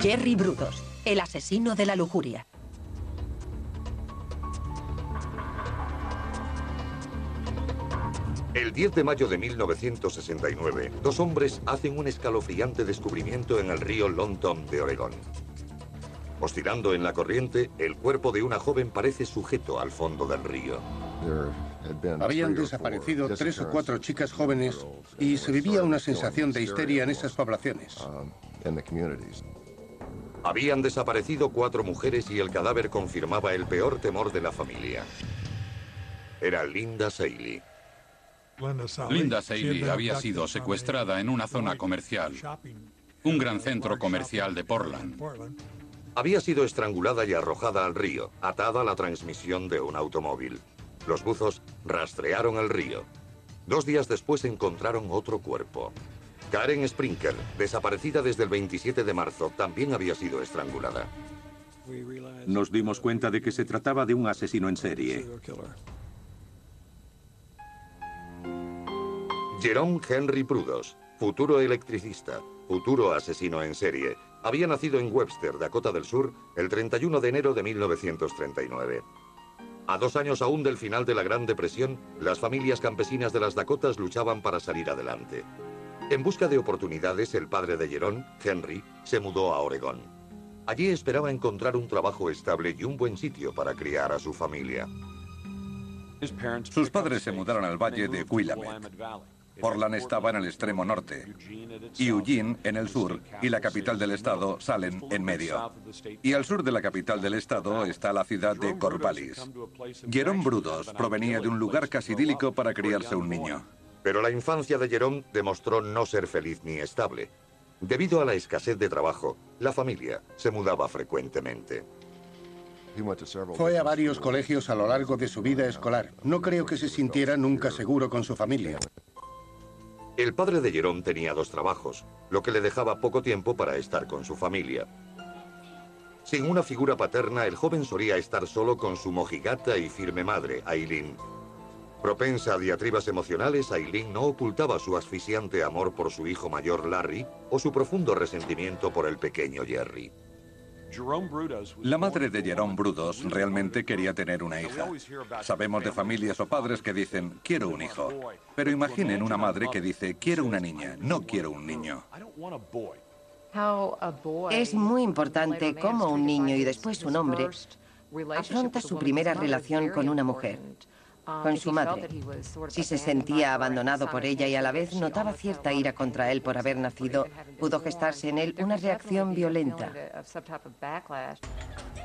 Jerry Brudos, el asesino de la lujuria. El 10 de mayo de 1969, dos hombres hacen un escalofriante descubrimiento en el río Long Tom de Oregón. Oscilando en la corriente, el cuerpo de una joven parece sujeto al fondo del río. Habían desaparecido tres o cuatro chicas jóvenes y se vivía una sensación de histeria en esas poblaciones. Habían desaparecido cuatro mujeres y el cadáver confirmaba el peor temor de la familia. Era Linda Saley. Linda Saley había sido secuestrada en una zona comercial, un gran centro comercial de Portland. Había sido estrangulada y arrojada al río, atada a la transmisión de un automóvil. Los buzos rastrearon el río. Dos días después encontraron otro cuerpo. Karen Sprinker, desaparecida desde el 27 de marzo, también había sido estrangulada. Nos dimos cuenta de que se trataba de un asesino en serie. Jerome Henry Prudos, futuro electricista, futuro asesino en serie, había nacido en Webster, Dakota del Sur, el 31 de enero de 1939. A dos años aún del final de la Gran Depresión, las familias campesinas de las Dakotas luchaban para salir adelante. En busca de oportunidades, el padre de Jerón, Henry, se mudó a Oregón. Allí esperaba encontrar un trabajo estable y un buen sitio para criar a su familia. Sus padres se mudaron al valle de Willamette. Portland estaba en el extremo norte, y Eugene en el sur, y la capital del estado, Salem, en medio. Y al sur de la capital del estado está la ciudad de Corvallis. Jerome Brudos provenía de un lugar casi idílico para criarse un niño. Pero la infancia de Jerome demostró no ser feliz ni estable. Debido a la escasez de trabajo, la familia se mudaba frecuentemente. Fue a varios colegios a lo largo de su vida escolar. No creo que se sintiera nunca seguro con su familia. El padre de Jerome tenía dos trabajos, lo que le dejaba poco tiempo para estar con su familia. Sin una figura paterna, el joven solía estar solo con su mojigata y firme madre, Aileen. Propensa a diatribas emocionales, Aileen no ocultaba su asfixiante amor por su hijo mayor Larry o su profundo resentimiento por el pequeño Jerry. La madre de Jerome Brudos realmente quería tener una hija. Sabemos de familias o padres que dicen, quiero un hijo. Pero imaginen una madre que dice, quiero una niña, no quiero un niño. Es muy importante cómo un niño y después un hombre afronta su primera relación con una mujer con su madre. Si se sentía abandonado por ella y a la vez notaba cierta ira contra él por haber nacido, pudo gestarse en él una reacción violenta.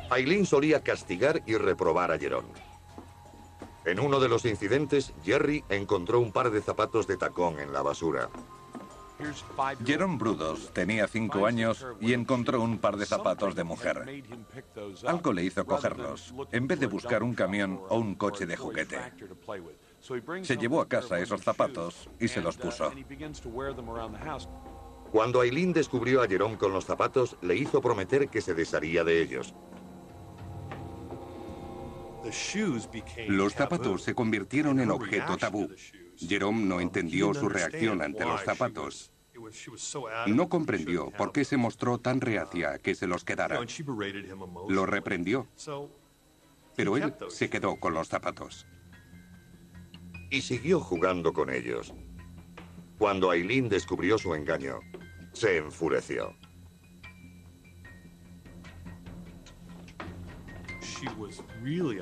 Aileen solía castigar y reprobar a Jerón. En uno de los incidentes, Jerry encontró un par de zapatos de tacón en la basura. Jerome Brudos tenía cinco años y encontró un par de zapatos de mujer. Algo le hizo cogerlos, en vez de buscar un camión o un coche de juguete. Se llevó a casa esos zapatos y se los puso. Cuando Aileen descubrió a Jerome con los zapatos, le hizo prometer que se desharía de ellos. Los zapatos se convirtieron en objeto tabú. Jerome no entendió su reacción ante los zapatos. No comprendió por qué se mostró tan reacia a que se los quedara. Lo reprendió. Pero él se quedó con los zapatos. Y siguió jugando con ellos. Cuando Aileen descubrió su engaño, se enfureció.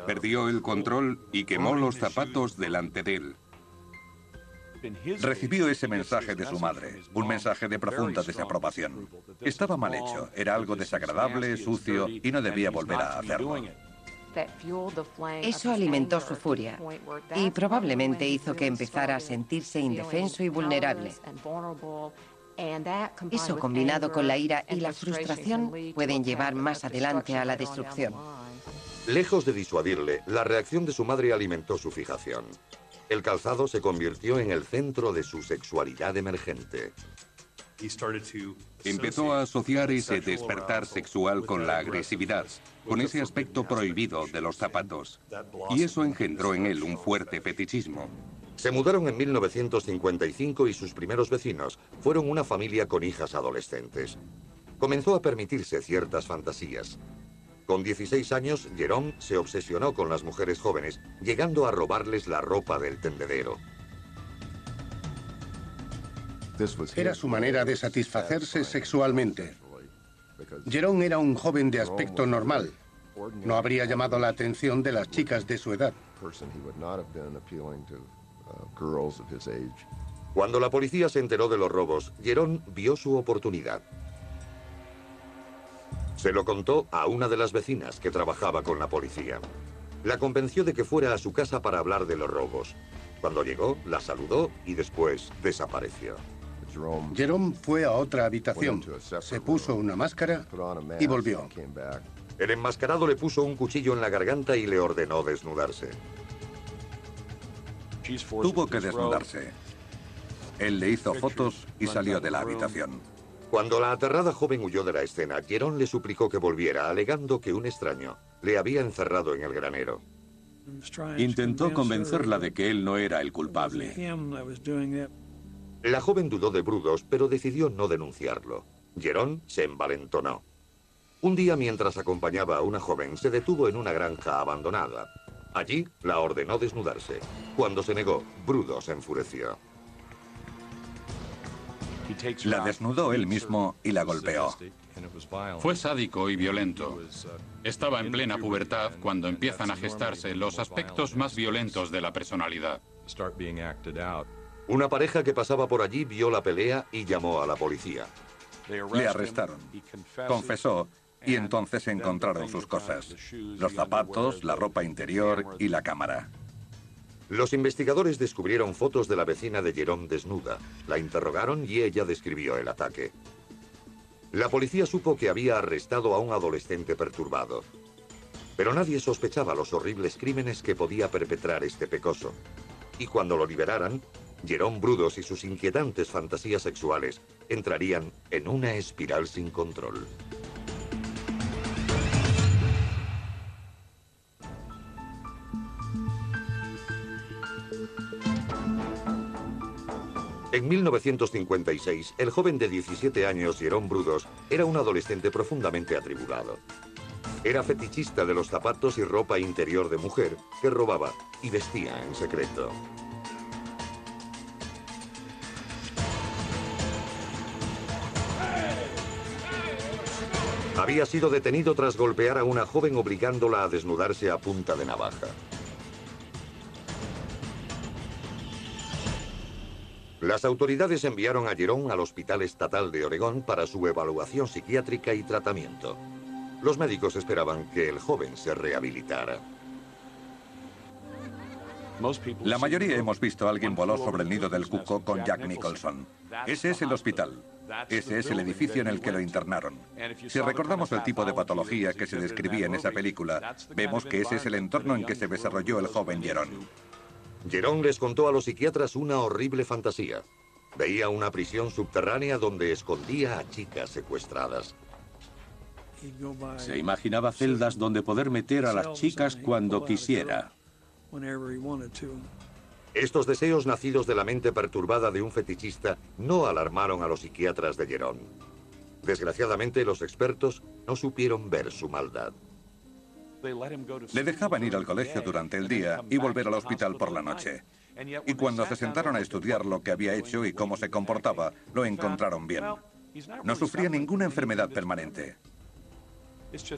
Perdió el control y quemó los zapatos delante de él. Recibió ese mensaje de su madre, un mensaje de profunda desaprobación. Estaba mal hecho, era algo desagradable, sucio y no debía volver a hacerlo. Eso alimentó su furia y probablemente hizo que empezara a sentirse indefenso y vulnerable. Eso combinado con la ira y la frustración pueden llevar más adelante a la destrucción. Lejos de disuadirle, la reacción de su madre alimentó su fijación. El calzado se convirtió en el centro de su sexualidad emergente. Empezó a asociar ese despertar sexual con la agresividad, con ese aspecto prohibido de los zapatos. Y eso engendró en él un fuerte fetichismo. Se mudaron en 1955 y sus primeros vecinos fueron una familia con hijas adolescentes. comenzó a permitirse ciertas fantasías. Con 16 años, Jerome se obsesionó con las mujeres jóvenes, llegando a robarles la ropa del tendedero. Era su manera de satisfacerse sexualmente. Jerome era un joven de aspecto normal. No habría llamado la atención de las chicas de su edad. Cuando la policía se enteró de los robos, Jerón vio su oportunidad. Se lo contó a una de las vecinas que trabajaba con la policía. La convenció de que fuera a su casa para hablar de los robos. Cuando llegó, la saludó y después desapareció. Jerome fue a otra habitación, se puso una máscara y volvió. El enmascarado le puso un cuchillo en la garganta y le ordenó desnudarse. Tuvo que desnudarse. Él le hizo fotos y salió de la habitación. Cuando la aterrada joven huyó de la escena, Jerón le suplicó que volviera, alegando que un extraño le había encerrado en el granero. Intentó convencerla de que él no era el culpable. La joven dudó de Brudos, pero decidió no denunciarlo. Jerón se envalentonó. Un día, mientras acompañaba a una joven, se detuvo en una granja abandonada. Allí la ordenó desnudarse. Cuando se negó, Brudos se enfureció. La desnudó él mismo y la golpeó. Fue sádico y violento. Estaba en plena pubertad cuando empiezan a gestarse los aspectos más violentos de la personalidad. Una pareja que pasaba por allí vio la pelea y llamó a la policía. Le arrestaron. Confesó y entonces encontraron sus cosas. Los zapatos, la ropa interior y la cámara. Los investigadores descubrieron fotos de la vecina de Jerome desnuda. La interrogaron y ella describió el ataque. La policía supo que había arrestado a un adolescente perturbado. Pero nadie sospechaba los horribles crímenes que podía perpetrar este pecoso. Y cuando lo liberaran, Jerome Brudos y sus inquietantes fantasías sexuales entrarían en una espiral sin control. En 1956, el joven de 17 años, Jerón Brudos, era un adolescente profundamente atribulado. Era fetichista de los zapatos y ropa interior de mujer que robaba y vestía en secreto. Había sido detenido tras golpear a una joven obligándola a desnudarse a punta de navaja. Las autoridades enviaron a Jerón al Hospital Estatal de Oregón para su evaluación psiquiátrica y tratamiento. Los médicos esperaban que el joven se rehabilitara. La mayoría hemos visto a alguien volar sobre el nido del cuco con Jack Nicholson. Ese es el hospital. Ese es el edificio en el que lo internaron. Si recordamos el tipo de patología que se describía en esa película, vemos que ese es el entorno en que se desarrolló el joven Jerón. Jerón les contó a los psiquiatras una horrible fantasía. Veía una prisión subterránea donde escondía a chicas secuestradas. Se imaginaba celdas donde poder meter a las chicas cuando quisiera. Estos deseos nacidos de la mente perturbada de un fetichista no alarmaron a los psiquiatras de Jerón. Desgraciadamente, los expertos no supieron ver su maldad. Le dejaban ir al colegio durante el día y volver al hospital por la noche. Y cuando se sentaron a estudiar lo que había hecho y cómo se comportaba, lo encontraron bien. No sufría ninguna enfermedad permanente.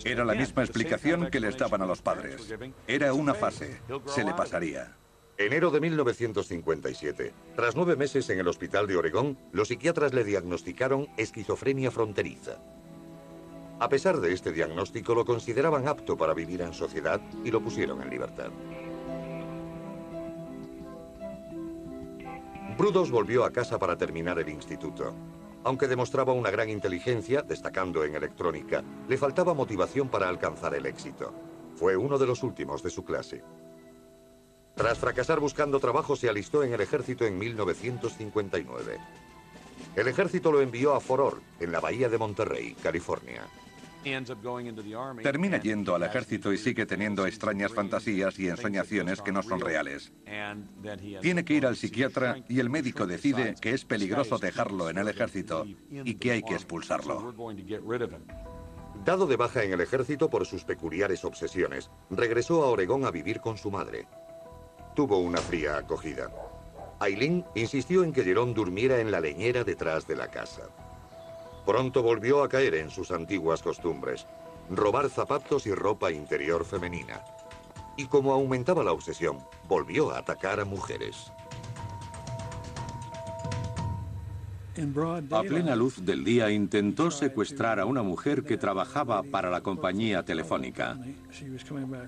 Era la misma explicación que les daban a los padres. Era una fase. Se le pasaría. Enero de 1957. Tras nueve meses en el hospital de Oregón, los psiquiatras le diagnosticaron esquizofrenia fronteriza. A pesar de este diagnóstico, lo consideraban apto para vivir en sociedad y lo pusieron en libertad. Brudos volvió a casa para terminar el instituto. Aunque demostraba una gran inteligencia, destacando en electrónica, le faltaba motivación para alcanzar el éxito. Fue uno de los últimos de su clase. Tras fracasar buscando trabajo, se alistó en el ejército en 1959. El ejército lo envió a Fort en la bahía de Monterrey, California. Termina yendo al ejército y sigue teniendo extrañas fantasías y ensoñaciones que no son reales. Tiene que ir al psiquiatra y el médico decide que es peligroso dejarlo en el ejército y que hay que expulsarlo. Dado de baja en el ejército por sus peculiares obsesiones, regresó a Oregón a vivir con su madre. Tuvo una fría acogida. Aileen insistió en que Jerón durmiera en la leñera detrás de la casa. Pronto volvió a caer en sus antiguas costumbres, robar zapatos y ropa interior femenina. Y como aumentaba la obsesión, volvió a atacar a mujeres. A plena luz del día intentó secuestrar a una mujer que trabajaba para la compañía telefónica.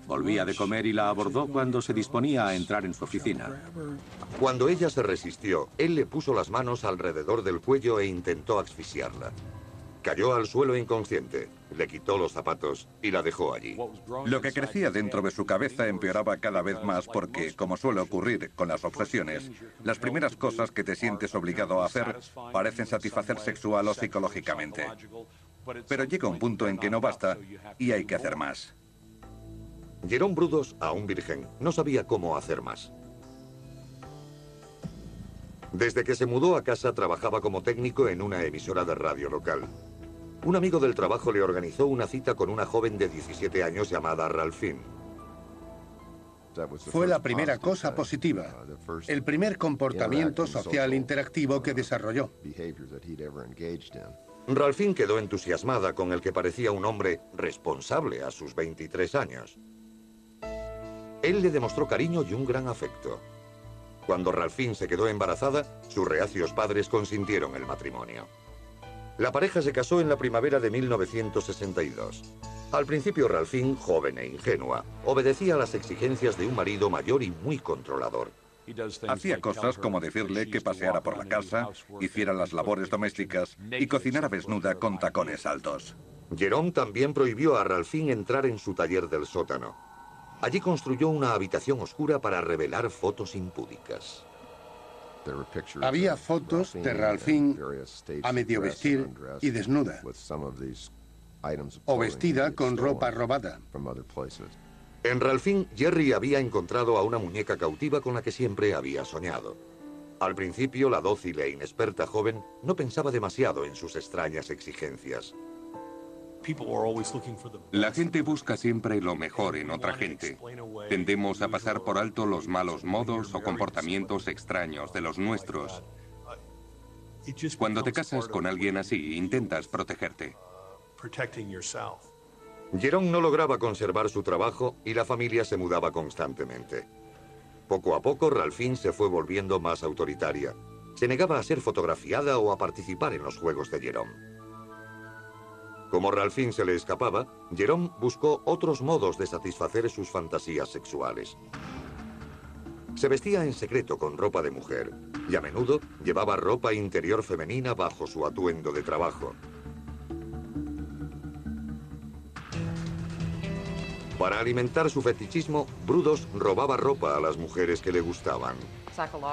Volvía de comer y la abordó cuando se disponía a entrar en su oficina. Cuando ella se resistió, él le puso las manos alrededor del cuello e intentó asfixiarla. Cayó al suelo inconsciente, le quitó los zapatos y la dejó allí. Lo que crecía dentro de su cabeza empeoraba cada vez más porque, como suele ocurrir con las obsesiones, las primeras cosas que te sientes obligado a hacer parecen satisfacer sexual o psicológicamente. Pero llega un punto en que no basta y hay que hacer más. Jerón Brudos, aún virgen, no sabía cómo hacer más. Desde que se mudó a casa trabajaba como técnico en una emisora de radio local. Un amigo del trabajo le organizó una cita con una joven de 17 años llamada Ralphine. Fue la primera cosa positiva, el primer comportamiento social interactivo que desarrolló. Ralphine quedó entusiasmada con el que parecía un hombre responsable a sus 23 años. Él le demostró cariño y un gran afecto. Cuando Ralphine se quedó embarazada, sus reacios padres consintieron el matrimonio. La pareja se casó en la primavera de 1962. Al principio Ralphine, joven e ingenua, obedecía a las exigencias de un marido mayor y muy controlador. Hacía cosas como decirle que paseara por la casa, hiciera las labores domésticas y cocinara desnuda con tacones altos. Jerome también prohibió a Ralphine entrar en su taller del sótano. Allí construyó una habitación oscura para revelar fotos impúdicas. Había fotos de Ralphine a medio vestir y desnuda, o vestida con ropa robada. En Ralphine, Jerry había encontrado a una muñeca cautiva con la que siempre había soñado. Al principio, la dócil e inexperta joven no pensaba demasiado en sus extrañas exigencias. La gente busca siempre lo mejor en otra gente. Tendemos a pasar por alto los malos modos o comportamientos extraños de los nuestros. Cuando te casas con alguien así, intentas protegerte. Jerome no lograba conservar su trabajo y la familia se mudaba constantemente. Poco a poco, Ralphine se fue volviendo más autoritaria. Se negaba a ser fotografiada o a participar en los juegos de Jerome. Como Ralphine se le escapaba, Jerome buscó otros modos de satisfacer sus fantasías sexuales. Se vestía en secreto con ropa de mujer y a menudo llevaba ropa interior femenina bajo su atuendo de trabajo. Para alimentar su fetichismo, Brudos robaba ropa a las mujeres que le gustaban.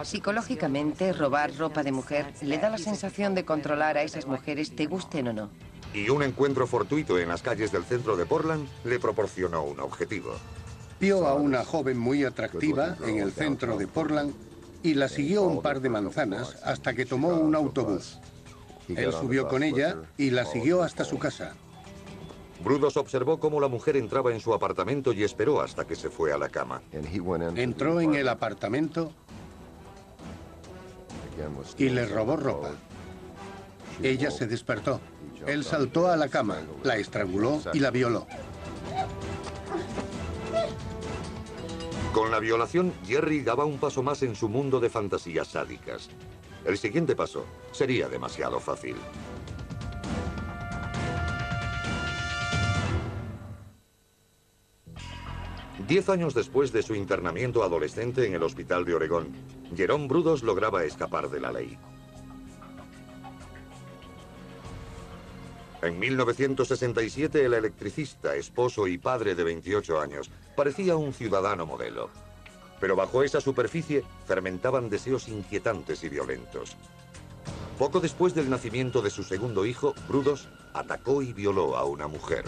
Psicológicamente, robar ropa de mujer le da la sensación de controlar a esas mujeres, te gusten o no y un encuentro fortuito en las calles del centro de Portland le proporcionó un objetivo. Vio a una joven muy atractiva en el centro de Portland y la siguió un par de manzanas hasta que tomó un autobús. Él subió con ella y la siguió hasta su casa. Brudos observó cómo la mujer entraba en su apartamento y esperó hasta que se fue a la cama. Entró en el apartamento y le robó ropa. Ella se despertó. Él saltó a la cama, la estranguló y la violó. Con la violación, Jerry daba un paso más en su mundo de fantasías sádicas. El siguiente paso sería demasiado fácil. Diez años después de su internamiento adolescente en el hospital de Oregón, Jerome Brudos lograba escapar de la ley. En 1967 el electricista, esposo y padre de 28 años, parecía un ciudadano modelo. Pero bajo esa superficie fermentaban deseos inquietantes y violentos. Poco después del nacimiento de su segundo hijo, Brudos, atacó y violó a una mujer.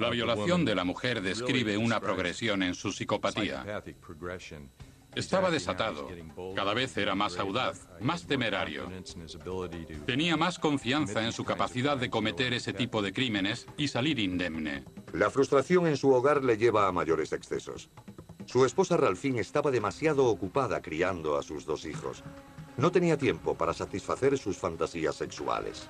La violación de la mujer describe una progresión en su psicopatía. Estaba desatado, cada vez era más audaz, más temerario. Tenía más confianza en su capacidad de cometer ese tipo de crímenes y salir indemne. La frustración en su hogar le lleva a mayores excesos. Su esposa Ralphine estaba demasiado ocupada criando a sus dos hijos. No tenía tiempo para satisfacer sus fantasías sexuales.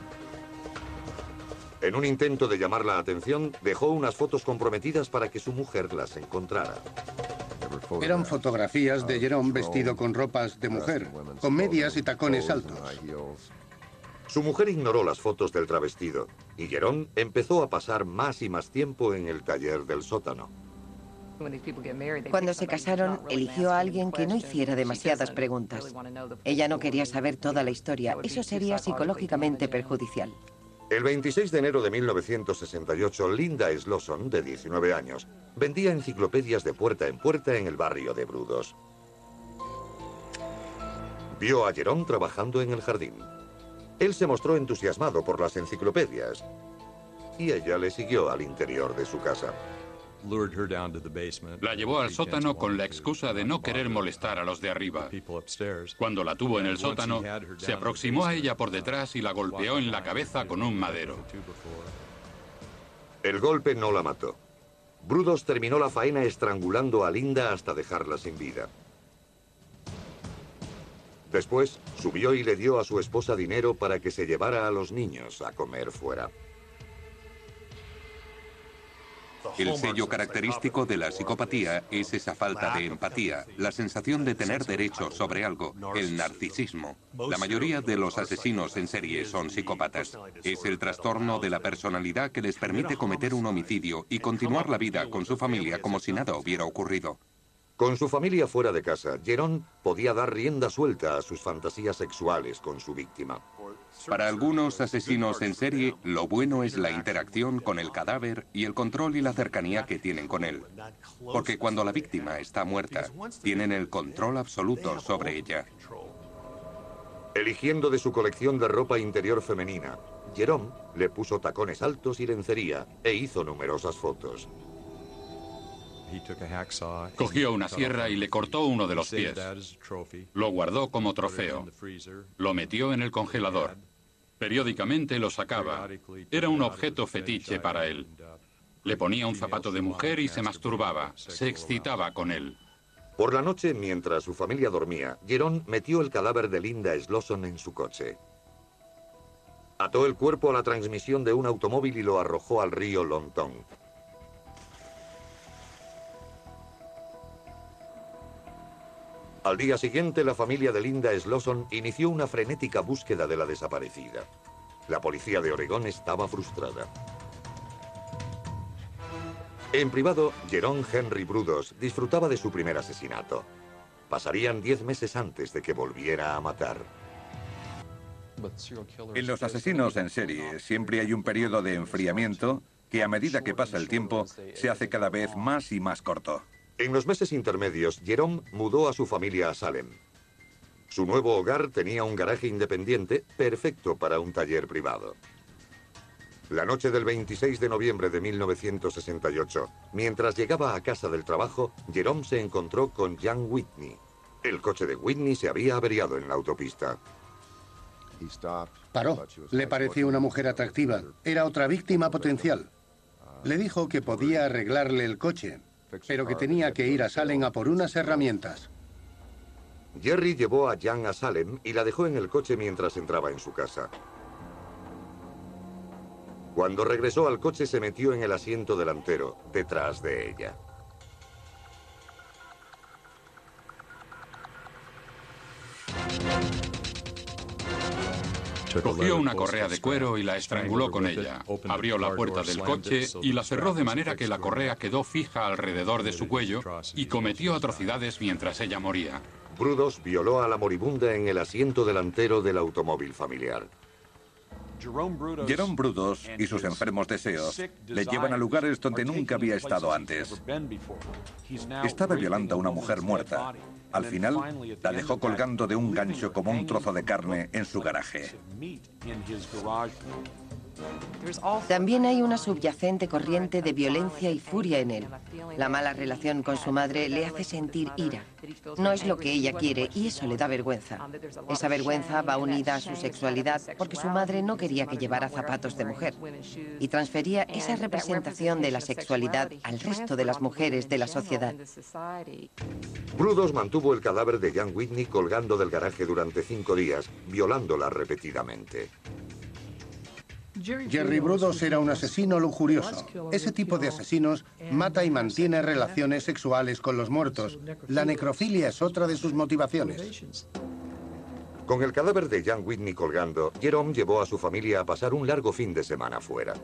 En un intento de llamar la atención, dejó unas fotos comprometidas para que su mujer las encontrara. Eran fotografías de Jerome vestido con ropas de mujer, con medias y tacones altos. Su mujer ignoró las fotos del travestido y Jerome empezó a pasar más y más tiempo en el taller del sótano. Cuando se casaron, eligió a alguien que no hiciera demasiadas preguntas. Ella no quería saber toda la historia. Eso sería psicológicamente perjudicial. El 26 de enero de 1968, Linda Slosson, de 19 años, vendía enciclopedias de puerta en puerta en el barrio de Brudos. Vio a Jerome trabajando en el jardín. Él se mostró entusiasmado por las enciclopedias y ella le siguió al interior de su casa. La llevó al sótano con la excusa de no querer molestar a los de arriba. Cuando la tuvo en el sótano, se aproximó a ella por detrás y la golpeó en la cabeza con un madero. El golpe no la mató. Brudos terminó la faena estrangulando a Linda hasta dejarla sin vida. Después, subió y le dio a su esposa dinero para que se llevara a los niños a comer fuera. El sello característico de la psicopatía es esa falta de empatía, la sensación de tener derecho sobre algo, el narcisismo. La mayoría de los asesinos en serie son psicópatas. Es el trastorno de la personalidad que les permite cometer un homicidio y continuar la vida con su familia como si nada hubiera ocurrido. Con su familia fuera de casa, Jerón podía dar rienda suelta a sus fantasías sexuales con su víctima. Para algunos asesinos en serie, lo bueno es la interacción con el cadáver y el control y la cercanía que tienen con él. Porque cuando la víctima está muerta, tienen el control absoluto sobre ella. Eligiendo de su colección de ropa interior femenina, Jerome le puso tacones altos y lencería e hizo numerosas fotos. Cogió una sierra y le cortó uno de los pies. Lo guardó como trofeo. Lo metió en el congelador. Periódicamente lo sacaba. Era un objeto fetiche para él. Le ponía un zapato de mujer y se masturbaba. Se excitaba con él. Por la noche, mientras su familia dormía, Jerón metió el cadáver de Linda Slosson en su coche. Ató el cuerpo a la transmisión de un automóvil y lo arrojó al río Lontón. Al día siguiente, la familia de Linda Slosson inició una frenética búsqueda de la desaparecida. La policía de Oregón estaba frustrada. En privado, Jerón Henry Brudos disfrutaba de su primer asesinato. Pasarían diez meses antes de que volviera a matar. En los asesinos en serie siempre hay un periodo de enfriamiento que a medida que pasa el tiempo se hace cada vez más y más corto. En los meses intermedios, Jerome mudó a su familia a Salem. Su nuevo hogar tenía un garaje independiente perfecto para un taller privado. La noche del 26 de noviembre de 1968, mientras llegaba a casa del trabajo, Jerome se encontró con Jan Whitney. El coche de Whitney se había averiado en la autopista. Paró. Le pareció una mujer atractiva. Era otra víctima potencial. Le dijo que podía arreglarle el coche, pero que tenía que ir a Salem a por unas herramientas. Jerry llevó a Jan a Salem y la dejó en el coche mientras entraba en su casa. Cuando regresó al coche se metió en el asiento delantero, detrás de ella. Cogió una correa de cuero y la estranguló con ella. Abrió la puerta del coche y la cerró de manera que la correa quedó fija alrededor de su cuello y cometió atrocidades mientras ella moría. Brudos violó a la moribunda en el asiento delantero del automóvil familiar. Jerome Brudos y sus enfermos deseos le llevan a lugares donde nunca había estado antes. Estaba violando a una mujer muerta. Al final, la dejó colgando de un gancho como un trozo de carne en su garaje. También hay una subyacente corriente de violencia y furia en él. La mala relación con su madre le hace sentir ira. No es lo que ella quiere y eso le da vergüenza. Esa vergüenza va unida a su sexualidad porque su madre no quería que llevara zapatos de mujer y transfería esa representación de la sexualidad al resto de las mujeres de la sociedad. Brudos mantuvo el cadáver de Jan Whitney colgando del garaje durante cinco días, violándola repetidamente. Jerry Brudos era un asesino lujurioso. Ese tipo de asesinos mata y mantiene relaciones sexuales con los muertos. La necrofilia es otra de sus motivaciones. Con el cadáver de Jan Whitney colgando, Jerome llevó a su familia a pasar un largo fin de semana fuera.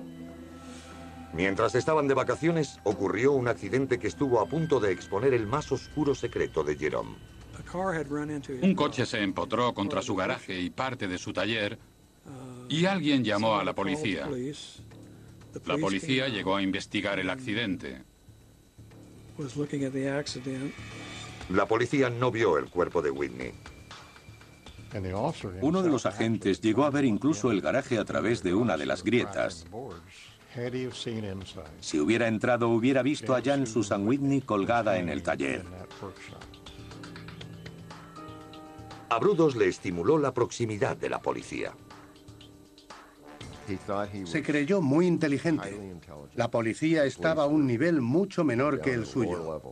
Mientras estaban de vacaciones, ocurrió un accidente que estuvo a punto de exponer el más oscuro secreto de Jerome. Un coche se empotró contra su garaje y parte de su taller y alguien llamó a la policía. La policía llegó a investigar el accidente. La policía no vio el cuerpo de Whitney. Uno de los agentes llegó a ver incluso el garaje a través de una de las grietas. Si hubiera entrado, hubiera visto a Jan Susan Whitney colgada en el taller. A Brudos le estimuló la proximidad de la policía. Se creyó muy inteligente. La policía estaba a un nivel mucho menor que el suyo.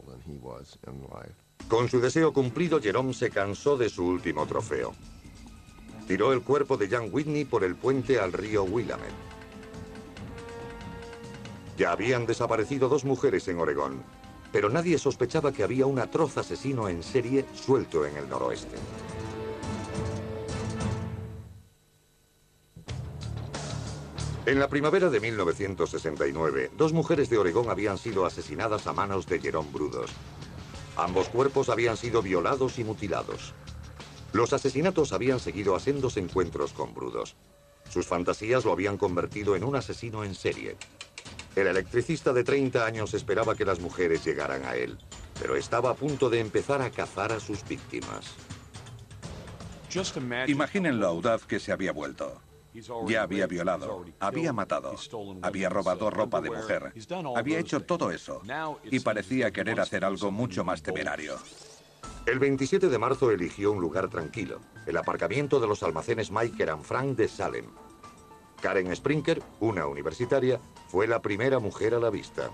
Con su deseo cumplido, Jerome se cansó de su último trofeo. Tiró el cuerpo de Jan Whitney por el puente al río Willamette. Ya habían desaparecido dos mujeres en Oregón, pero nadie sospechaba que había un atroz asesino en serie suelto en el noroeste. En la primavera de 1969, dos mujeres de Oregón habían sido asesinadas a manos de Jerome Brudos. Ambos cuerpos habían sido violados y mutilados. Los asesinatos habían seguido a sendos encuentros con Brudos. Sus fantasías lo habían convertido en un asesino en serie. El electricista de 30 años esperaba que las mujeres llegaran a él, pero estaba a punto de empezar a cazar a sus víctimas. Imaginen lo audaz que se había vuelto. Ya había violado, había matado, había robado ropa de mujer, había hecho todo eso y parecía querer hacer algo mucho más temerario. El 27 de marzo eligió un lugar tranquilo, el aparcamiento de los almacenes Mike and Frank de Salem. Karen Sprinker, una universitaria, fue la primera mujer a la vista.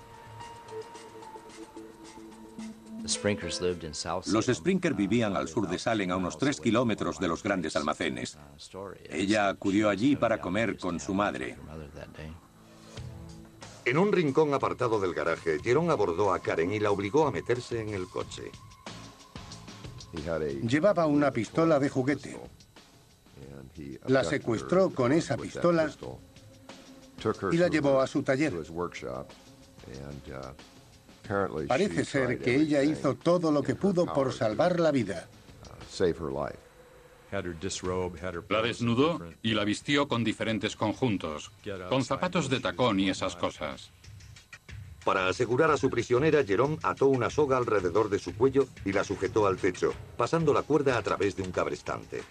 Los Sprinker vivían al sur de Salem, a unos tres kilómetros de los grandes almacenes. Ella acudió allí para comer con su madre. En un rincón apartado del garaje, Jerome abordó a Karen y la obligó a meterse en el coche. Llevaba una pistola de juguete. La secuestró con esa pistola y la llevó a su taller. Parece ser que ella hizo todo lo que pudo por salvar la vida. La desnudó y la vistió con diferentes conjuntos, con zapatos de tacón y esas cosas. Para asegurar a su prisionera, Jerome ató una soga alrededor de su cuello y la sujetó al techo, pasando la cuerda a través de un cabrestante.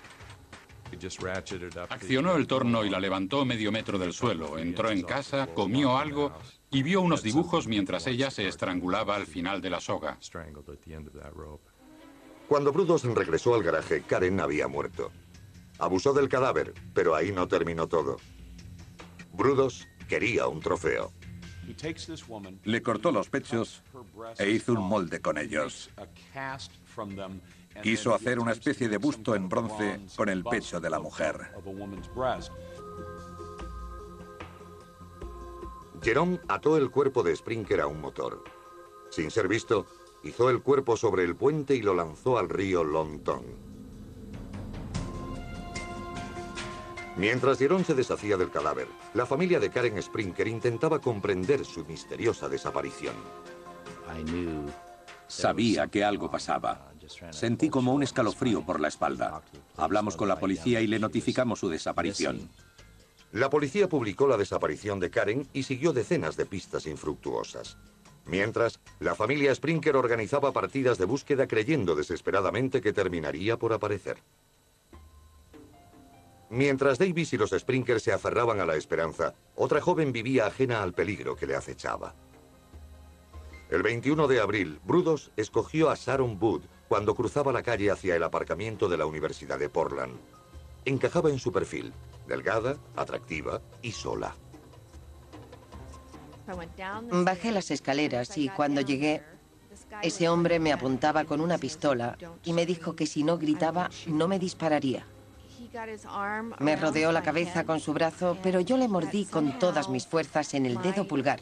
Accionó el torno y la levantó medio metro del suelo, entró en casa, comió algo y vio unos dibujos mientras ella se estrangulaba al final de la soga. Cuando Brudos regresó al garaje, Karen había muerto. Abusó del cadáver, pero ahí no terminó todo. Brudos quería un trofeo. Le cortó los pechos e hizo un molde con ellos. Quiso hacer una especie de busto en bronce con el pecho de la mujer. Jerome ató el cuerpo de Sprinker a un motor. Sin ser visto, hizo el cuerpo sobre el puente y lo lanzó al río Longton. Mientras Jerome se deshacía del cadáver, la familia de Karen Sprinker intentaba comprender su misteriosa desaparición. Sabía que algo pasaba. Sentí como un escalofrío por la espalda. Hablamos con la policía y le notificamos su desaparición. La policía publicó la desaparición de Karen y siguió decenas de pistas infructuosas. Mientras, la familia Sprinker organizaba partidas de búsqueda creyendo desesperadamente que terminaría por aparecer. Mientras Davis y los Sprinkers se aferraban a la esperanza, otra joven vivía ajena al peligro que le acechaba. El 21 de abril, Brudos escogió a Sharon Wood cuando cruzaba la calle hacia el aparcamiento de la Universidad de Portland. Encajaba en su perfil, delgada, atractiva y sola. Bajé las escaleras y cuando llegué, ese hombre me apuntaba con una pistola y me dijo que si no gritaba no me dispararía. Me rodeó la cabeza con su brazo, pero yo le mordí con todas mis fuerzas en el dedo pulgar.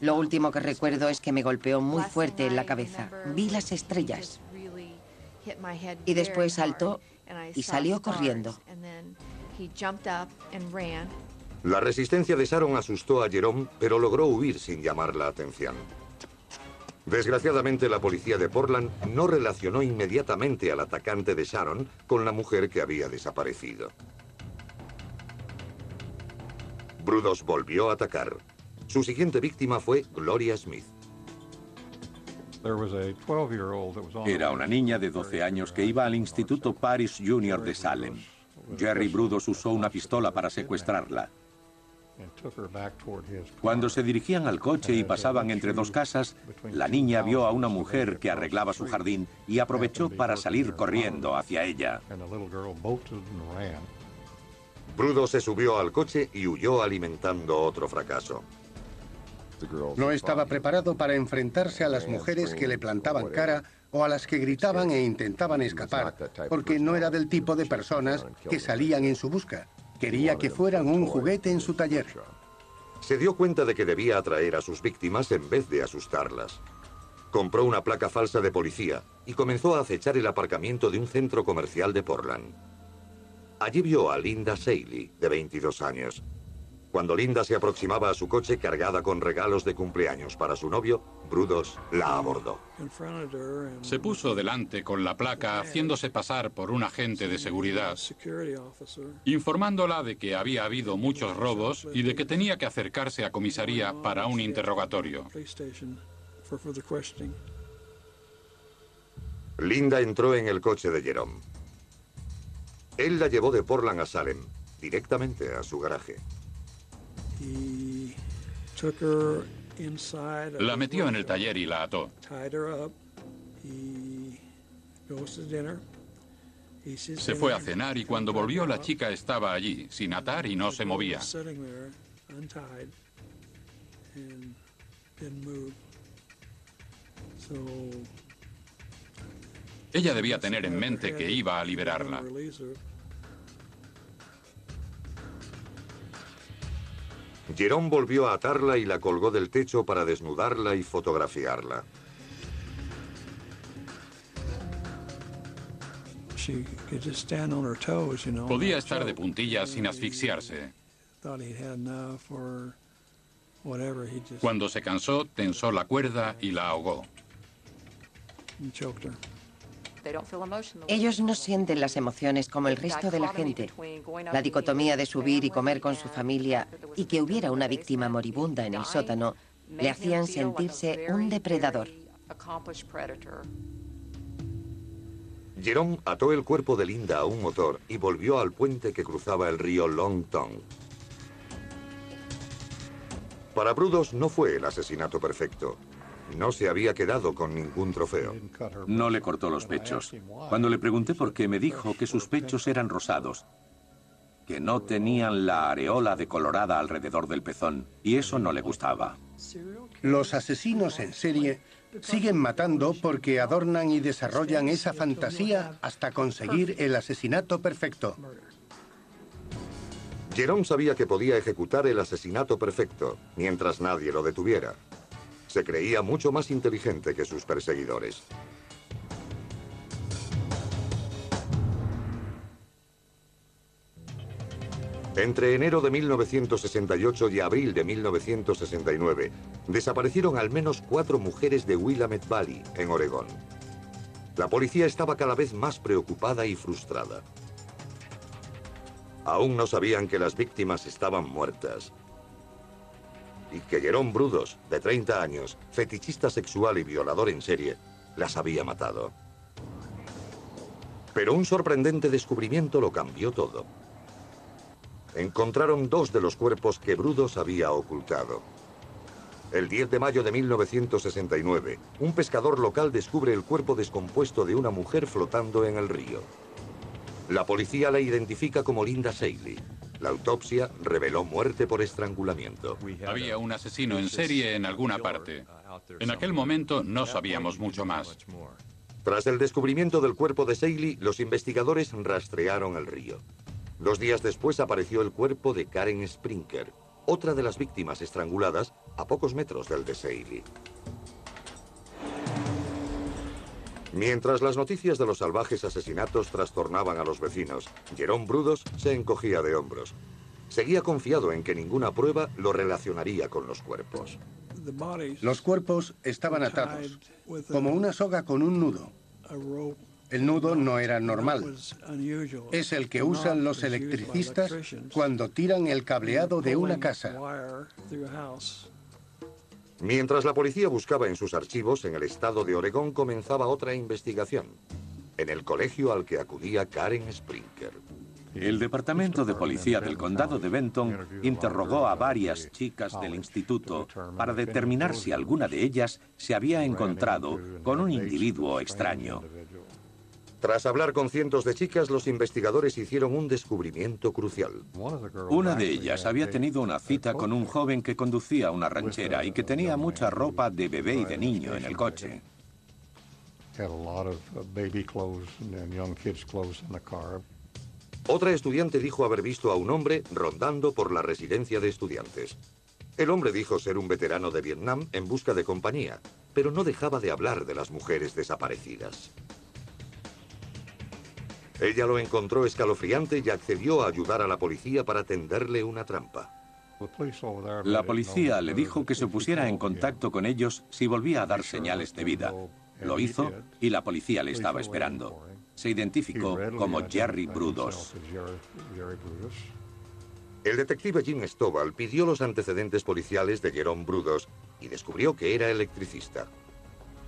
Lo último que recuerdo es que me golpeó muy fuerte en la cabeza. Vi las estrellas. Y después saltó y salió corriendo. La resistencia de Sharon asustó a Jerome, pero logró huir sin llamar la atención. Desgraciadamente, la policía de Portland no relacionó inmediatamente al atacante de Sharon con la mujer que había desaparecido. Brudos volvió a atacar. Su siguiente víctima fue Gloria Smith. Era una niña de 12 años que iba al Instituto Paris Junior de Salem. Jerry Brudos usó una pistola para secuestrarla. Cuando se dirigían al coche y pasaban entre dos casas, la niña vio a una mujer que arreglaba su jardín y aprovechó para salir corriendo hacia ella. Brudo se subió al coche y huyó alimentando otro fracaso. No estaba preparado para enfrentarse a las mujeres que le plantaban cara o a las que gritaban e intentaban escapar, porque no era del tipo de personas que salían en su busca. Quería que fueran un juguete en su taller. Se dio cuenta de que debía atraer a sus víctimas en vez de asustarlas. Compró una placa falsa de policía y comenzó a acechar el aparcamiento de un centro comercial de Portland. Allí vio a Linda Saley, de 22 años, cuando Linda se aproximaba a su coche cargada con regalos de cumpleaños para su novio, Brudos la abordó. Se puso delante con la placa haciéndose pasar por un agente de seguridad, informándola de que había habido muchos robos y de que tenía que acercarse a comisaría para un interrogatorio. Linda entró en el coche de Jerome. Él la llevó de Portland a Salem, directamente a su garaje. La metió en el taller y la ató. Se fue a cenar y cuando volvió la chica estaba allí, sin atar y no se movía. Ella debía tener en mente que iba a liberarla. Jerón volvió a atarla y la colgó del techo para desnudarla y fotografiarla. Podía estar de puntillas sin asfixiarse. Cuando se cansó, tensó la cuerda y la ahogó. Ellos no sienten las emociones como el resto de la gente. La dicotomía de subir y comer con su familia y que hubiera una víctima moribunda en el sótano le hacían sentirse un depredador. Jerome ató el cuerpo de Linda a un motor y volvió al puente que cruzaba el río Long Tongue. Para Brudos no fue el asesinato perfecto. No se había quedado con ningún trofeo. No le cortó los pechos. Cuando le pregunté por qué, me dijo que sus pechos eran rosados, que no tenían la areola decolorada alrededor del pezón, y eso no le gustaba. Los asesinos en serie siguen matando porque adornan y desarrollan esa fantasía hasta conseguir el asesinato perfecto. Jerome sabía que podía ejecutar el asesinato perfecto mientras nadie lo detuviera. Se creía mucho más inteligente que sus perseguidores. Entre enero de 1968 y abril de 1969, desaparecieron al menos cuatro mujeres de Willamette Valley, en Oregón. La policía estaba cada vez más preocupada y frustrada. Aún no sabían que las víctimas estaban muertas, y que Jerón Brudos, de 30 años, fetichista sexual y violador en serie, las había matado. Pero un sorprendente descubrimiento lo cambió todo. Encontraron dos de los cuerpos que Brudos había ocultado. El 10 de mayo de 1969, un pescador local descubre el cuerpo descompuesto de una mujer flotando en el río. La policía la identifica como Linda Seiley. La autopsia reveló muerte por estrangulamiento. Había un asesino en serie en alguna parte. En aquel momento no sabíamos mucho más. Tras el descubrimiento del cuerpo de Seiley, los investigadores rastrearon el río. Dos días después apareció el cuerpo de Karen Sprinker, otra de las víctimas estranguladas a pocos metros del de Seiley. Mientras las noticias de los salvajes asesinatos trastornaban a los vecinos, Jerón Brudos se encogía de hombros. Seguía confiado en que ninguna prueba lo relacionaría con los cuerpos. Los cuerpos estaban atados, como una soga con un nudo. El nudo no era normal. Es el que usan los electricistas cuando tiran el cableado de una casa. Mientras la policía buscaba en sus archivos, en el estado de Oregón comenzaba otra investigación. En el colegio al que acudía Karen Sprinker. El Departamento de Policía del Condado de Benton interrogó a varias chicas del instituto para determinar si alguna de ellas se había encontrado con un individuo extraño. Tras hablar con cientos de chicas, los investigadores hicieron un descubrimiento crucial. Una de ellas había tenido una cita con un joven que conducía una ranchera y que tenía mucha ropa de bebé y de niño en el coche. Otra estudiante dijo haber visto a un hombre rondando por la residencia de estudiantes. El hombre dijo ser un veterano de Vietnam en busca de compañía, pero no dejaba de hablar de las mujeres desaparecidas. Ella lo encontró escalofriante y accedió a ayudar a la policía para tenderle una trampa. La policía le dijo que se pusiera en contacto con ellos si volvía a dar señales de vida. Lo hizo y la policía le estaba esperando. Se identificó como Jerry Brudos. El detective Jim Stovall pidió los antecedentes policiales de Jerome Brudos y descubrió que era electricista.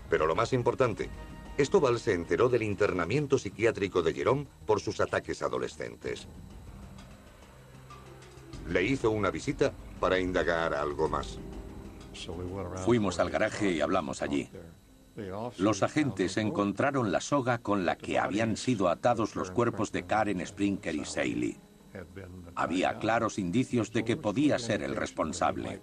Pero lo más importante, Estovall se enteró del internamiento psiquiátrico de Jerome por sus ataques adolescentes. Le hizo una visita para indagar algo más. Fuimos al garaje y hablamos allí. Los agentes encontraron la soga con la que habían sido atados los cuerpos de Karen Sprinker y Saley. Había claros indicios de que podía ser el responsable.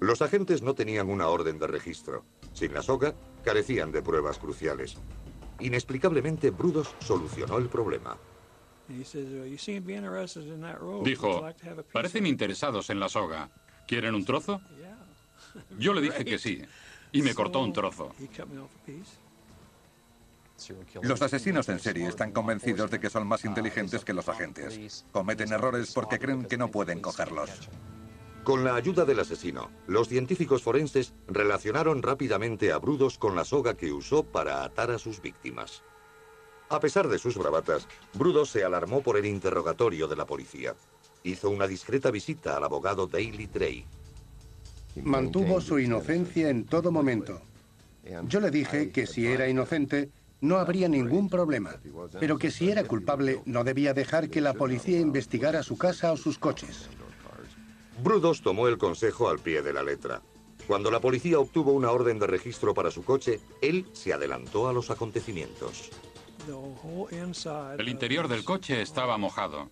Los agentes no tenían una orden de registro. Sin la soga, carecían de pruebas cruciales. Inexplicablemente, Brudos solucionó el problema. Dijo, parecen interesados en la soga. ¿Quieren un trozo? Yo le dije que sí, y me cortó un trozo. Los asesinos en serie están convencidos de que son más inteligentes que los agentes. Cometen errores porque creen que no pueden cogerlos. Con la ayuda del asesino, los científicos forenses relacionaron rápidamente a Brudos con la soga que usó para atar a sus víctimas. A pesar de sus bravatas, Brudos se alarmó por el interrogatorio de la policía. Hizo una discreta visita al abogado Daily Trey. Mantuvo su inocencia en todo momento. Yo le dije que si era inocente, no habría ningún problema, pero que si era culpable, no debía dejar que la policía investigara su casa o sus coches. Brudos tomó el consejo al pie de la letra. Cuando la policía obtuvo una orden de registro para su coche, él se adelantó a los acontecimientos. El interior del coche estaba mojado.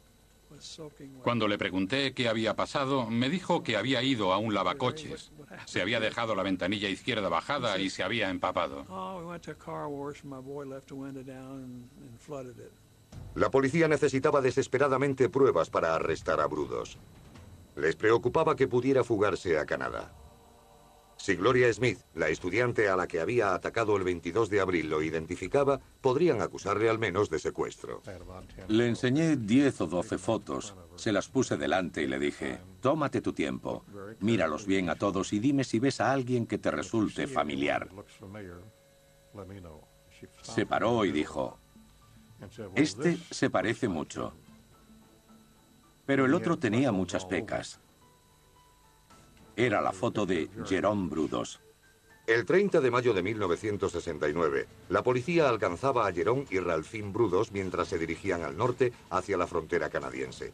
Cuando le pregunté qué había pasado, me dijo que había ido a un lavacoches. Se había dejado la ventanilla izquierda bajada y se había empapado. La policía necesitaba desesperadamente pruebas para arrestar a Brudos. Les preocupaba que pudiera fugarse a Canadá. Si Gloria Smith, la estudiante a la que había atacado el 22 de abril, lo identificaba, podrían acusarle al menos de secuestro. Le enseñé 10 o 12 fotos, se las puse delante y le dije, tómate tu tiempo, míralos bien a todos y dime si ves a alguien que te resulte familiar. Se paró y dijo, este se parece mucho. Pero el otro tenía muchas pecas. Era la foto de Jerome Brudos. El 30 de mayo de 1969, la policía alcanzaba a Jerón y Ralphine Brudos mientras se dirigían al norte hacia la frontera canadiense.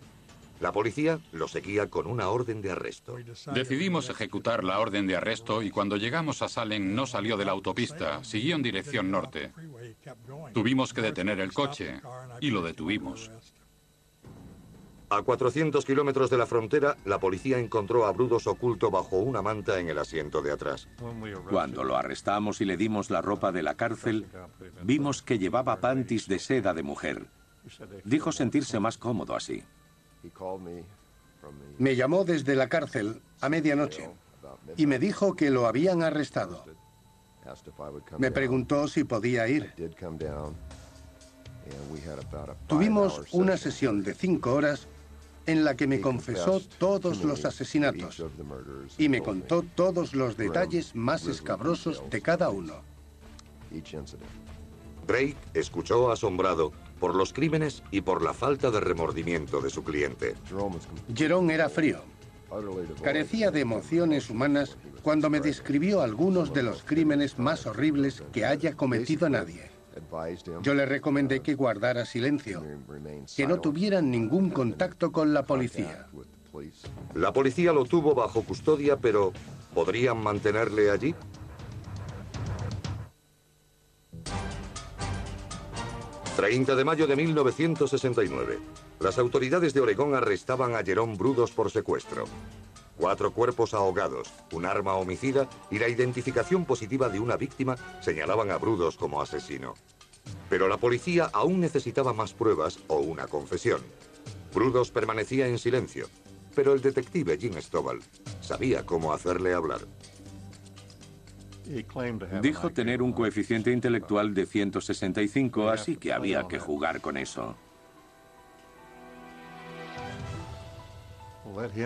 La policía lo seguía con una orden de arresto. Decidimos ejecutar la orden de arresto y cuando llegamos a Salem no salió de la autopista, siguió en dirección norte. Tuvimos que detener el coche y lo detuvimos. A 400 kilómetros de la frontera, la policía encontró a Brudos oculto bajo una manta en el asiento de atrás. Cuando lo arrestamos y le dimos la ropa de la cárcel, vimos que llevaba panties de seda de mujer. Dijo sentirse más cómodo así. Me llamó desde la cárcel a medianoche y me dijo que lo habían arrestado. Me preguntó si podía ir. Tuvimos una sesión de cinco horas en la que me confesó todos los asesinatos y me contó todos los detalles más escabrosos de cada uno. Drake escuchó asombrado por los crímenes y por la falta de remordimiento de su cliente. Jerón era frío. Carecía de emociones humanas cuando me describió algunos de los crímenes más horribles que haya cometido nadie. Yo le recomendé que guardara silencio, que no tuvieran ningún contacto con la policía. La policía lo tuvo bajo custodia, pero ¿podrían mantenerle allí? 30 de mayo de 1969. Las autoridades de Oregón arrestaban a Jerón Brudos por secuestro. Cuatro cuerpos ahogados, un arma homicida y la identificación positiva de una víctima señalaban a Brudos como asesino. Pero la policía aún necesitaba más pruebas o una confesión. Brudos permanecía en silencio, pero el detective Jim Stovall sabía cómo hacerle hablar. Dijo tener un coeficiente intelectual de 165, así que había que jugar con eso.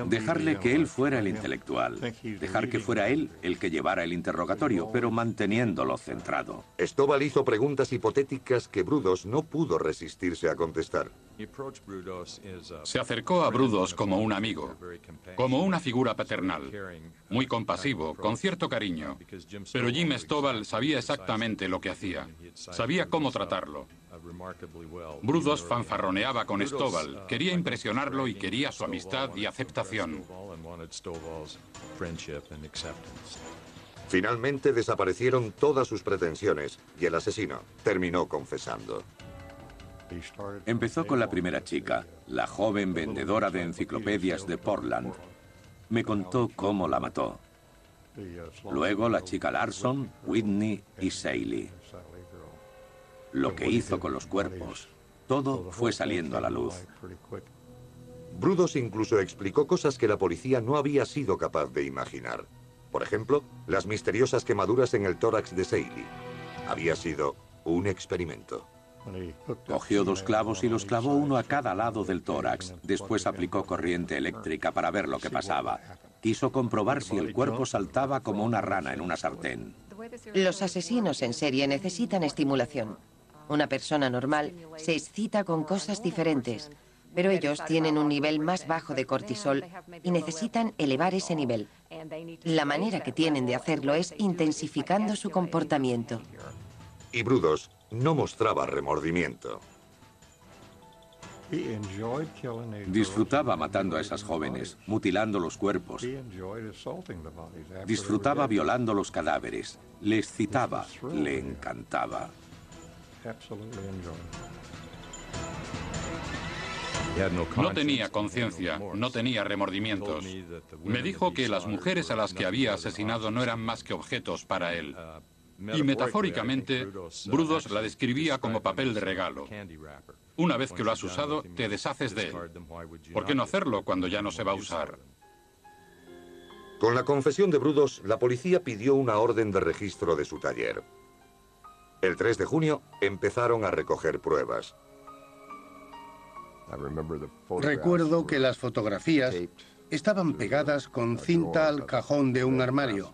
Dejarle que él fuera el intelectual. Dejar que fuera él el que llevara el interrogatorio, pero manteniéndolo centrado. Stovall hizo preguntas hipotéticas que Brudos no pudo resistirse a contestar. Se acercó a Brudos como un amigo, como una figura paternal, muy compasivo, con cierto cariño. Pero Jim Stovall sabía exactamente lo que hacía, sabía cómo tratarlo. Brudos fanfarroneaba con Stovall, quería impresionarlo y quería su amistad y aceptación. Finalmente desaparecieron todas sus pretensiones y el asesino terminó confesando. Empezó con la primera chica, la joven vendedora de enciclopedias de Portland. Me contó cómo la mató. Luego la chica Larson, Whitney y Saley. Lo que hizo con los cuerpos, todo fue saliendo a la luz. Brudos incluso explicó cosas que la policía no había sido capaz de imaginar. Por ejemplo, las misteriosas quemaduras en el tórax de Saley. Había sido un experimento. Cogió dos clavos y los clavó uno a cada lado del tórax. Después aplicó corriente eléctrica para ver lo que pasaba. Quiso comprobar si el cuerpo saltaba como una rana en una sartén. Los asesinos en serie necesitan estimulación. Una persona normal se excita con cosas diferentes, pero ellos tienen un nivel más bajo de cortisol y necesitan elevar ese nivel. La manera que tienen de hacerlo es intensificando su comportamiento. Y Brudos no mostraba remordimiento. Disfrutaba matando a esas jóvenes, mutilando los cuerpos. Disfrutaba violando los cadáveres. Le excitaba, le encantaba. No tenía conciencia, no tenía remordimientos. Me dijo que las mujeres a las que había asesinado no eran más que objetos para él. Y metafóricamente, Brudos la describía como papel de regalo. Una vez que lo has usado, te deshaces de él. ¿Por qué no hacerlo cuando ya no se va a usar? Con la confesión de Brudos, la policía pidió una orden de registro de su taller. El 3 de junio empezaron a recoger pruebas. Recuerdo que las fotografías estaban pegadas con cinta al cajón de un armario.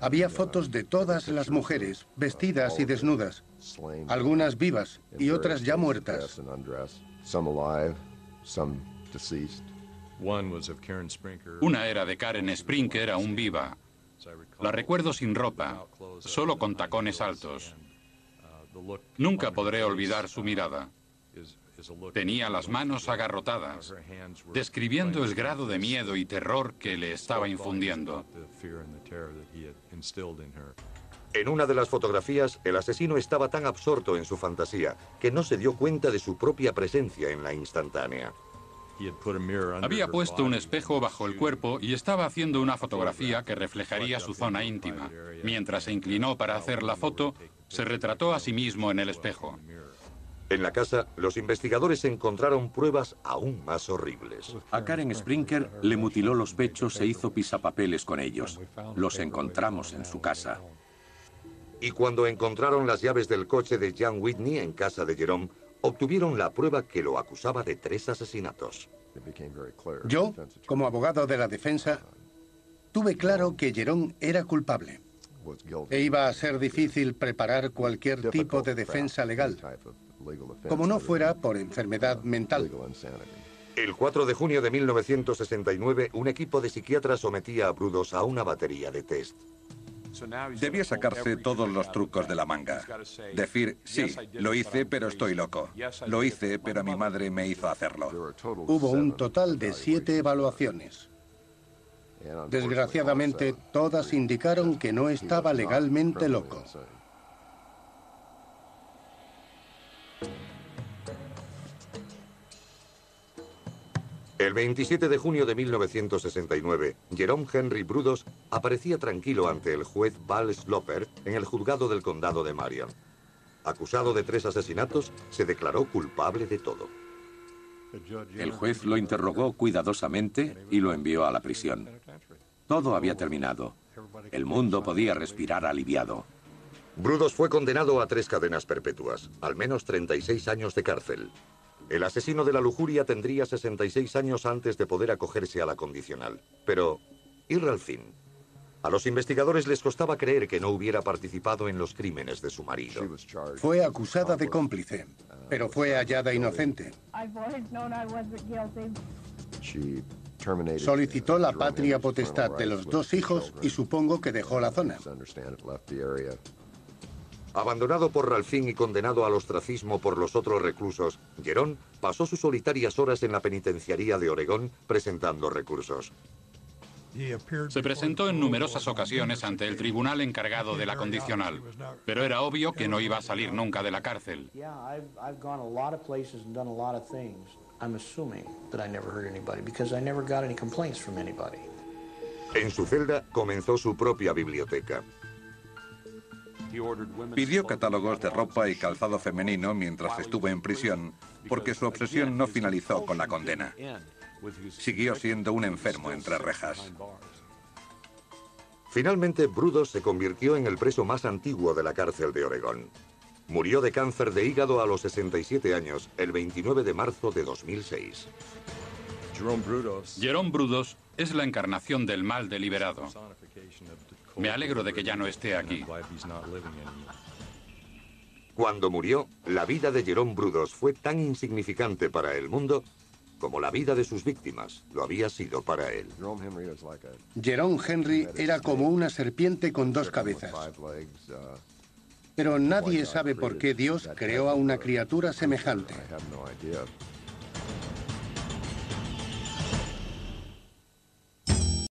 Había fotos de todas las mujeres, vestidas y desnudas, algunas vivas y otras ya muertas. Una era de Karen Sprinker, aún viva. La recuerdo sin ropa, solo con tacones altos. Nunca podré olvidar su mirada. Tenía las manos agarrotadas, describiendo el grado de miedo y terror que le estaba infundiendo. En una de las fotografías, el asesino estaba tan absorto en su fantasía que no se dio cuenta de su propia presencia en la instantánea. Había puesto un espejo bajo el cuerpo y estaba haciendo una fotografía que reflejaría su zona íntima. Mientras se inclinó para hacer la foto, se retrató a sí mismo en el espejo. En la casa, los investigadores encontraron pruebas aún más horribles. A Karen Sprinker le mutiló los pechos e hizo pisapapeles con ellos. Los encontramos en su casa. Y cuando encontraron las llaves del coche de Jan Whitney en casa de Jerome, obtuvieron la prueba que lo acusaba de tres asesinatos. Yo, como abogado de la defensa, tuve claro que Jerome era culpable. E iba a ser difícil preparar cualquier tipo de defensa legal, como no fuera por enfermedad mental. El 4 de junio de 1969, un equipo de psiquiatras sometía a Brudos a una batería de test. Debía sacarse todos los trucos de la manga. Decir, sí, lo hice, pero estoy loco. Lo hice, pero mi madre me hizo hacerlo. Hubo un total de siete evaluaciones. Desgraciadamente, todas indicaron que no estaba legalmente loco. El 27 de junio de 1969, Jerome Henry Brudos aparecía tranquilo ante el juez Val Sloper en el juzgado del condado de Marion. Acusado de tres asesinatos, se declaró culpable de todo. El juez lo interrogó cuidadosamente y lo envió a la prisión. Todo había terminado. El mundo podía respirar aliviado. Brudos fue condenado a tres cadenas perpetuas, al menos 36 años de cárcel. El asesino de la lujuria tendría 66 años antes de poder acogerse a la condicional. Pero, ¿y Ralphine? A los investigadores les costaba creer que no hubiera participado en los crímenes de su marido. Fue acusada de cómplice, pero fue hallada inocente. Solicitó la patria potestad de los dos hijos y supongo que dejó la zona. Abandonado por Ralphine y condenado al ostracismo por los otros reclusos, Gerón pasó sus solitarias horas en la penitenciaría de Oregón presentando recursos. Se presentó en numerosas ocasiones ante el tribunal encargado de la condicional, pero era obvio que no iba a salir nunca de la cárcel. En su celda comenzó su propia biblioteca. Pidió catálogos de ropa y calzado femenino mientras estuvo en prisión, porque su obsesión no finalizó con la condena. Siguió siendo un enfermo entre rejas. Finalmente, Brudos se convirtió en el preso más antiguo de la cárcel de Oregón. Murió de cáncer de hígado a los 67 años, el 29 de marzo de 2006. Jerome Brudos es la encarnación del mal deliberado. Me alegro de que ya no esté aquí. Cuando murió, la vida de Jerome Brudos fue tan insignificante para el mundo como la vida de sus víctimas lo había sido para él. Jerome Henry era como una serpiente con dos cabezas. Pero nadie sabe por qué Dios creó a una criatura semejante.